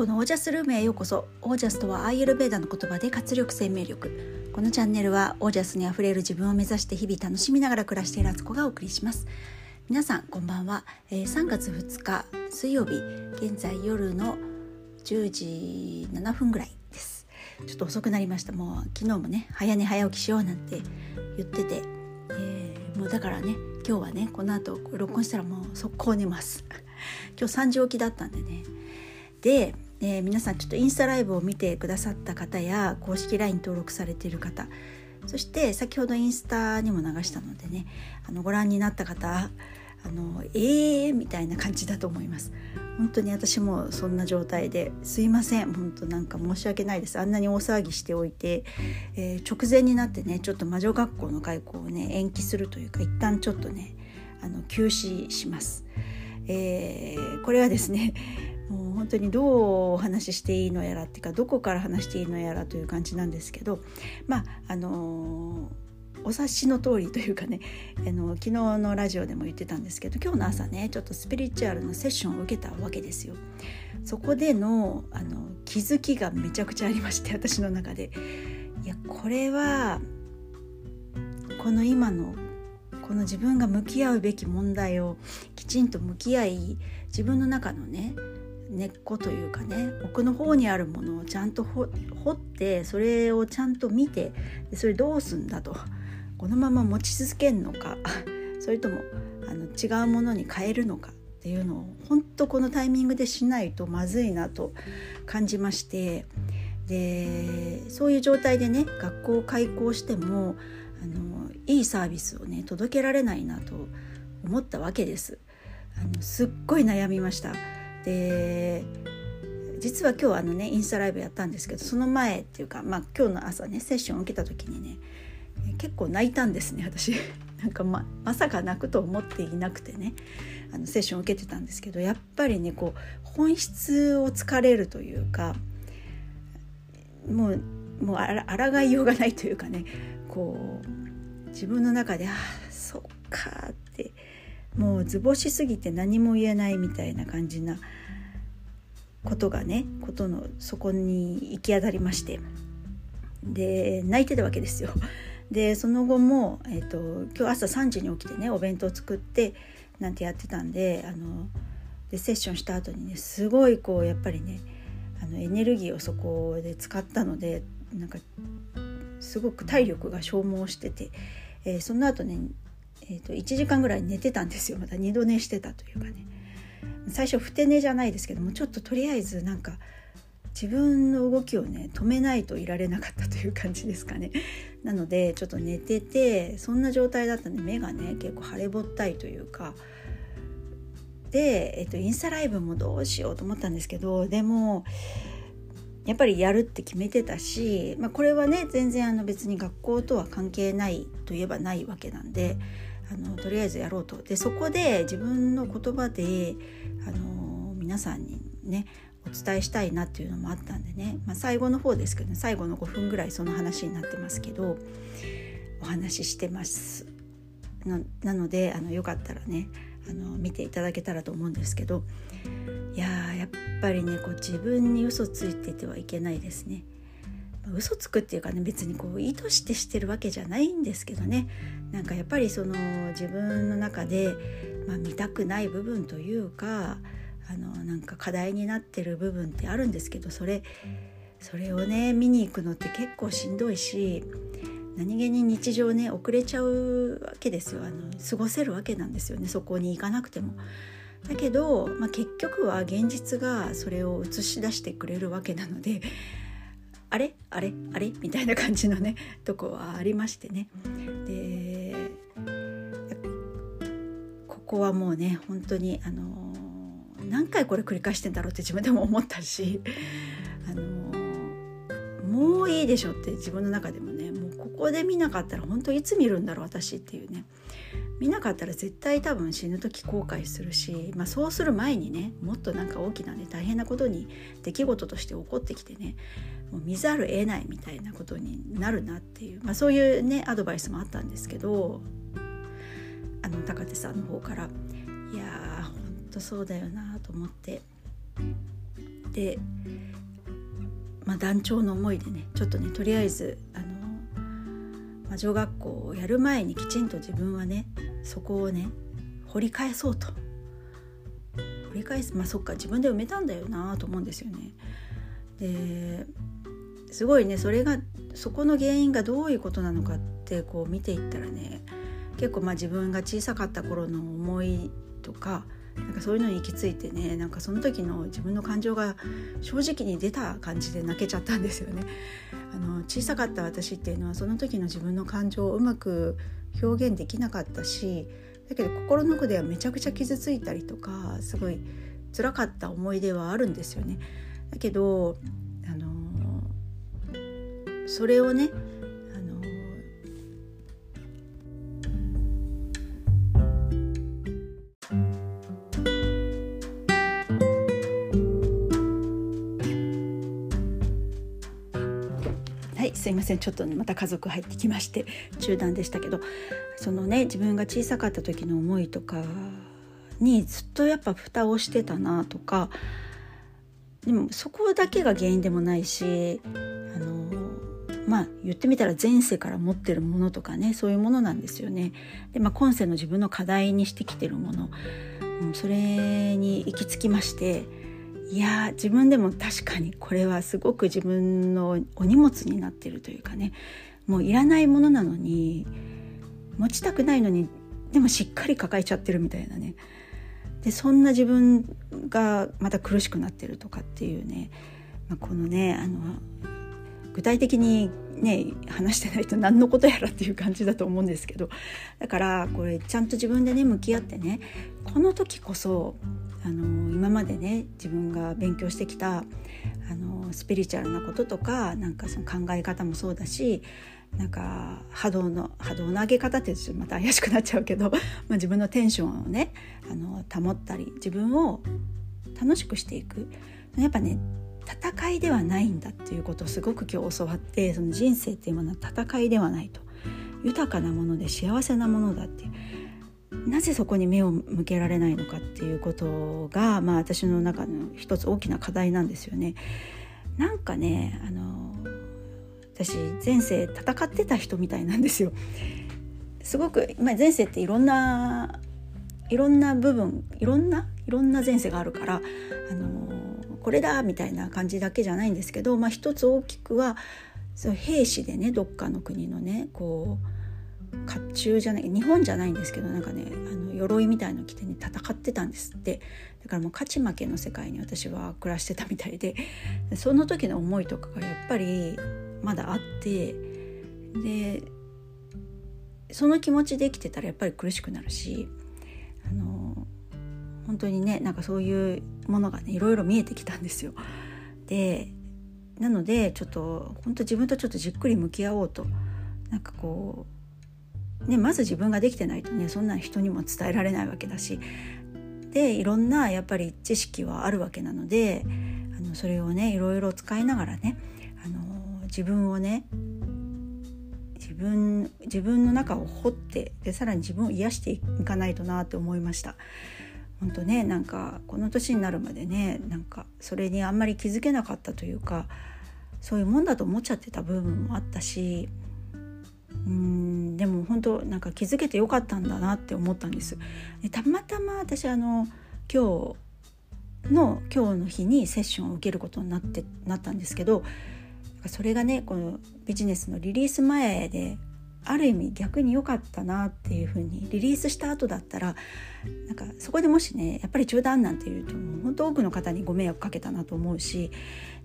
このオージャスルームへようこそ。オージャスとはアイエルベーダの言葉で活力生命力。このチャンネルはオージャスにあふれる自分を目指して日々楽しみながら暮らしているあつこがお送りします。皆さんこんばんは、えー、3月2日水曜日現在夜の10時7分ぐらいです。ちょっと遅くなりました。もう昨日もね早寝早起きしようなんて言ってて、えー、もうだからね今日はねこの後録音したらもう速攻寝ます。今日3時起きだったんでね。で、えー、皆さんちょっとインスタライブを見てくださった方や公式 LINE 登録されている方そして先ほどインスタにも流したのでねあのご覧になった方あのえーみたいな感じだと思います。本当に私もそんな状態ですいません。本当なんか申し訳ないです。あんなに大騒ぎしておいて、えー、直前になってねちょっと魔女学校の開校をね延期するというか一旦ちょっとねあの休止します、えー、これはですねもう本当にどうお話ししていいのやらっていうかどこから話していいのやらという感じなんですけどまああの、お察しの通りというかね あの昨日のラジオでも言ってたんですけど今日の朝ねちょっとスピリチュアルのセッションを受けたわけですよ。そこでのあの気づきがめちゃくちゃありまして私の中でいやこれはこの今のこの自分が向き合うべき問題をきちんと向き合い自分の中のね根っこというかね奥の方にあるものをちゃんと掘ってそれをちゃんと見てそれどうすんだとこのまま持ち続けるのか それともあの違うものに変えるのかっていうのを本当このタイミングでしないとまずいなと感じましてでそういう状態でね学校を開校してもあのいいサービスをね届けられないなと思ったわけです。あのすっごい悩みました。で実は今日あのねインスタライブやったんですけどその前っていうか、まあ、今日の朝ねセッションを受けた時にね結構泣いたんですね私。なんかままさか泣くと思っていなくてねあのセッションを受けてたんですけどやっぱりねこう本質をつかれるというかもうもうあらがいようがないというかねこう自分の中で「ああそっか」ってもう図星すぎて何も言えないみたいな感じなことがねことのそこに行き当たりましてで泣いてたわけですよ。でその後も、えーと、今日朝3時に起きてねお弁当作ってなんてやってたんであのでセッションした後にねすごいこうやっぱりねあのエネルギーをそこで使ったのでなんかすごく体力が消耗してて、えー、その後ねえーと、1時間ぐらい寝てたんですよ。また二度寝してたというかね。最初ふて寝じゃないですけどもちょっととりあえずなんか自分の動きをね止めないといられなかったという感じですかね。なのでちょっと寝ててそんな状態だったんで目がね結構腫れぼったいというか。で、えっと、インスタライブもどうしようと思ったんですけどでもやっぱりやるって決めてたし、まあ、これはね全然あの別に学校とは関係ないといえばないわけなんであのとりあえずやろうと。でそこで自分の言葉であの皆さんにねお伝えしたいなっていうのもあったんでね、まあ、最後の方ですけど、ね、最後の5分ぐらいその話になってますけどお話ししてます。なのであのよかったらねあの見ていただけたらと思うんですけど。いややっぱりねこう自分に嘘ついててはいけないですね。嘘つくっていうかね別にこう意図してしてるわけじゃないんですけどね。なんかやっぱりその自分の中で、まあ、見たくない部分というかあのなんか課題になってる部分ってあるんですけどそれそれをね見に行くのって結構しんどいし何気に日常ね遅れちゃうわけですよ。あの過ごせるわけなんですよね。そこに行かなくても。だけど、まあ、結局は現実がそれを映し出してくれるわけなのであれ？あれ？あれ？みたいな感じのねとこはありましてね。でこはもうね本当にあの何回これ繰り返してんだろうって自分でも思ったしあのもういいでしょって自分の中でもねもうここで見なかったら本当いつ見るんだろう私っていうね。見なかったら絶対多分死ぬ時後悔するし、まあ、そうする前にねもっとなんか大きなね大変なことに出来事として起こってきてねもう見ざる得ないみたいなことになるなっていう、まあ、そういうねアドバイスもあったんですけどあの高手さんの方からいやーほんとそうだよなと思ってで、まあ、団長の思いでねちょっとねとりあえずあの魔女学校をやる前にきちんと自分はねそこをね掘り返そうと掘り返すまあそっか自分で埋めたんだよなと思うんですよね。ですごいねそれがそこの原因がどういうことなのかってこう見ていったらね結構まあ自分が小さかった頃の思いとかなんかそういうのに行き着いてねなんかその時の自分の感情が正直に出た感じで泣けちゃったんですよね。あの小さかった私っていうのはその時の自分の感情をうまく表現できなかったしだけど心の奥ではめちゃくちゃ傷ついたりとかすごい辛かった思い出はあるんですよね。だけどあのそれをねすいませんちょっとまた家族入ってきまして中断でしたけどそのね自分が小さかった時の思いとかにずっとやっぱ蓋をしてたなとかでもそこだけが原因でもないしあのまあ言ってみたら前世から持ってるものとかねそういうものなんですよね。で、まあ、今世の自分の課題にしてきてるもの、うん、それに行き着きましていや自分でも確かにこれはすごく自分のお荷物になってるというかね。もういらないものなのに持ちたくないのにでもしっかり抱えちゃってるみたいなね。でそんな自分がまた苦しくなってるとかっていうね、まあ、このねあの具体的にね話してないと何のことやらっていう感じだと思うんですけど。だからこれちゃんと自分でね向き合ってね。この時こそあの今までね自分が勉強してきたあのスピリチュアルなこととかなんかその考え方もそうだしなんか波動の波動の上げ方ってまた怪しくなっちゃうけど、まあ、自分のテンションをねあの保ったり自分を楽しくしていく。やっぱね戦いではないんだっていうことをすごく今日教わってその人生っていうものは戦いではないと。豊かなもので幸せなものだっていう。なぜそこに目を向けられないのかっていうことが、まあ、私の中の一つ大きな課題なんですよね。なんかねあの私前世戦ってた人みたいなんですよ。すごく、まあ、前世っていろんないろんな部分いろんないろんな前世があるからあのこれだみたいな感じだけじゃないんですけど、まあ、一つ大きくはその兵士でねどっかの国のねこう甲冑じゃない日本じゃないんですけどなんかねあの鎧みたいの着てね戦ってたんですってだからもう勝ち負けの世界に私は暮らしてたみたいでその時の思いとかがやっぱりまだあってでその気持ちで生きてたらやっぱり苦しくなるしあの本当にねなんかそういうものがねいろいろ見えてきたんですよ。でなのでちょっと本当自分とちょっとじっくり向き合おうとなんかこうね、まず自分ができてないとねそんな人にも伝えられないわけだしでいろんなやっぱり知識はあるわけなのであのそれをねいろいろ使いながらねあの自分をね自分自分の中を掘ってでさらに自分を癒していかないとなって思いました。本当ねなんかこの年になるまでねなんかそれにあんまり気づけなかったというかそういうもんだと思っちゃってた部分もあったしうんでも本当なんか気づけてよかったんだなって思ったんです。でたまたま私あの今日の今日の日にセッションを受けることになってなったんですけどそれがねこのビジネスのリリース前である意味逆に良かったなっていう風にリリースした後だったらなんかそこでもしねやっぱり中断なんていうともう本当多くの方にご迷惑かけたなと思うし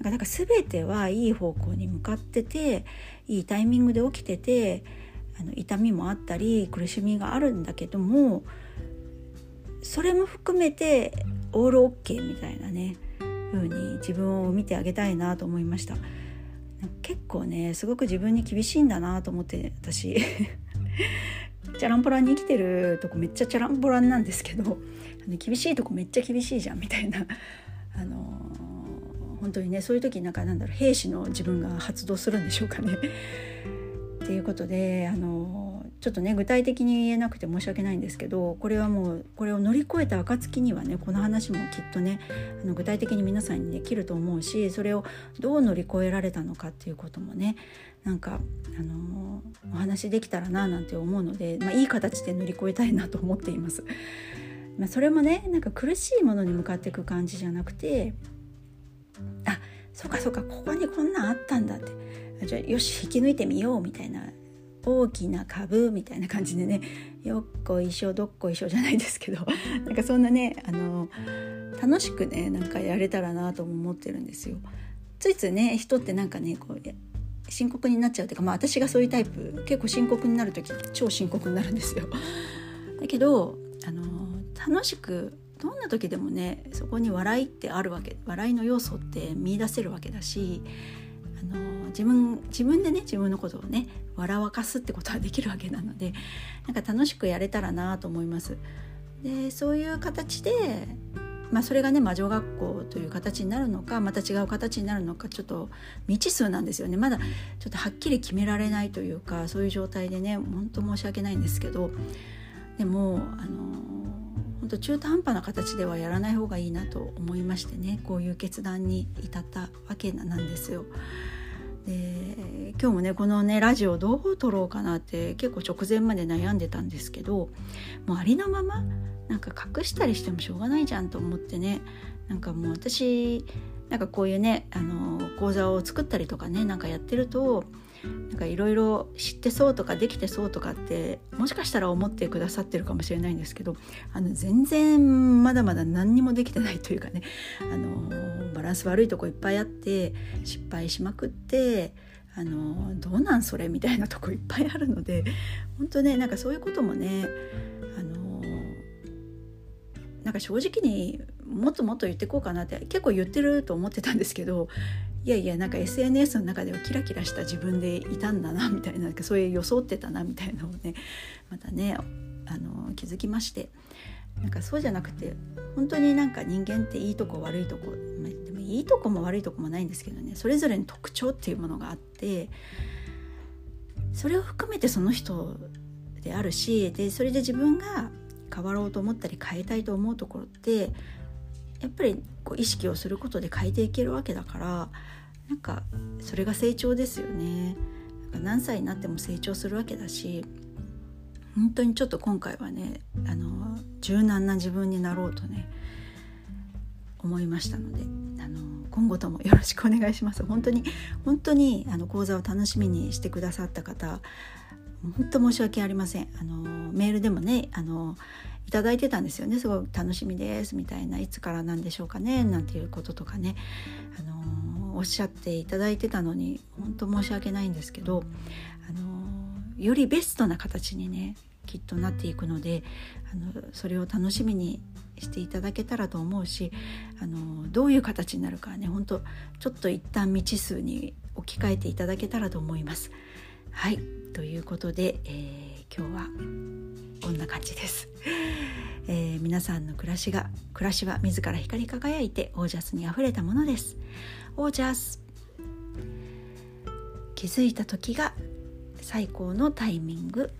なんか全てはいい方向に向かってていいタイミングで起きててあの痛みもあったり苦しみがあるんだけどもそれも含めてオールオッケーみたいなね風に自分を見てあげたいなと思いました。構ねすごく自分に厳しいんだなと思って私 チャランポランに生きてるとこめっちゃチャランポランなんですけど厳しいとこめっちゃ厳しいじゃんみたいなあのー、本当にねそういう時なんかなんだろう兵士の自分が発動するんでしょうかね。っていうことであのちょっとね具体的に言えなくて申し訳ないんですけどこれはもうこれを乗り越えた暁にはねこの話もきっとねあの具体的に皆さんにできると思うしそれをどう乗り越えられたのかっていうこともねなんか、あのー、お話できたらななんて思うので、まあ、いい形で乗り越えたいなと思っています。まあ、それもねなんか苦しいものに向かっていく感じじゃなくてあそうかそうかここにこんなんあったんだってじゃあよし引き抜いてみようみたいな大きな株みたいな感じでねよっこいしょどっこいしょじゃないですけどなんかそんなねあの楽しくねなんかやれたらなとも思ってるんですよ。ついついね人ってなんかねこう深刻になっちゃうっていうかまあ私がそういうタイプ結構深刻になる時超深刻になるんですよ。だけどあの楽しくどんな時でもねそこに笑いってあるわけ笑いの要素って見いだせるわけだしあの自分自分でね自分のことをね笑わかすってことはできるわけなのでなんか楽しくやれたらなと思います。でそういう形でまあ、それがね魔女学校という形になるのかまた違う形になるのかちょっと未知数なんですよねまだちょっとはっきり決められないというかそういう状態でね本当申し訳ないんですけどでもあの本当中途半端な形ではやらない方がいいなと思いましてねこういう決断に至ったわけなんですよ。で今日もねこのねラジオどう撮ろうかなって結構直前まで悩んでたんですけどもうありのままなんか隠したりしてもしょうがないじゃんと思ってねなんかもう私なんかこういうねあの講座を作ったりとかねなんかやってるとなんかいろいろ知ってそうとかできてそうとかってもしかしたら思ってくださってるかもしれないんですけどあの全然まだまだ何にもできてないというかねあのバランス悪いとこいっぱいあって失敗しまくってあのどうなんそれみたいなとこいっぱいあるので本当ねなんかそういうこともねか正直にもっともっと言ってこうかなって結構言ってると思ってたんですけどいやいやなんか SNS の中ではキラキラした自分でいたんだなみたいなそういう装ってたなみたいなのをねまたねあの気づきまして。なんかそうじゃなくて本当になんか人間っていいとこ悪いとこ、まあ、でもいいとこも悪いとこもないんですけどねそれぞれに特徴っていうものがあってそれを含めてその人であるしでそれで自分が変わろうと思ったり変えたいと思うところってやっぱりこう意識をすることで変えていけるわけだからなんかそれが成長ですよね。なんか何歳になっても成長するわけだし本当にちょっと今回はねあの柔軟な自分になろうとね思いましたのであの今後ともよろしくお願いします本当に本当にあの講座を楽しみにしてくださった方本当申し訳ありません。あのメールでもねあのいただいてたんですよね。すごい楽しみですみたいないつからなんでしょうかねなんていうこととかね、あのー、おっしゃっていただいてたのに本当申し訳ないんですけど、あのー、よりベストな形にねきっとなっていくのであのそれを楽しみにしていただけたらと思うしあのどういう形になるかね本当ちょっと一旦未知数に置き換えていただけたらと思います。はい。ということで、えー、今日はこんな感じです、えー、皆さんの暮らしが暮らしは自ら光り輝いてオージャスにあふれたものです。オージャス。気づいた時が最高のタイミング。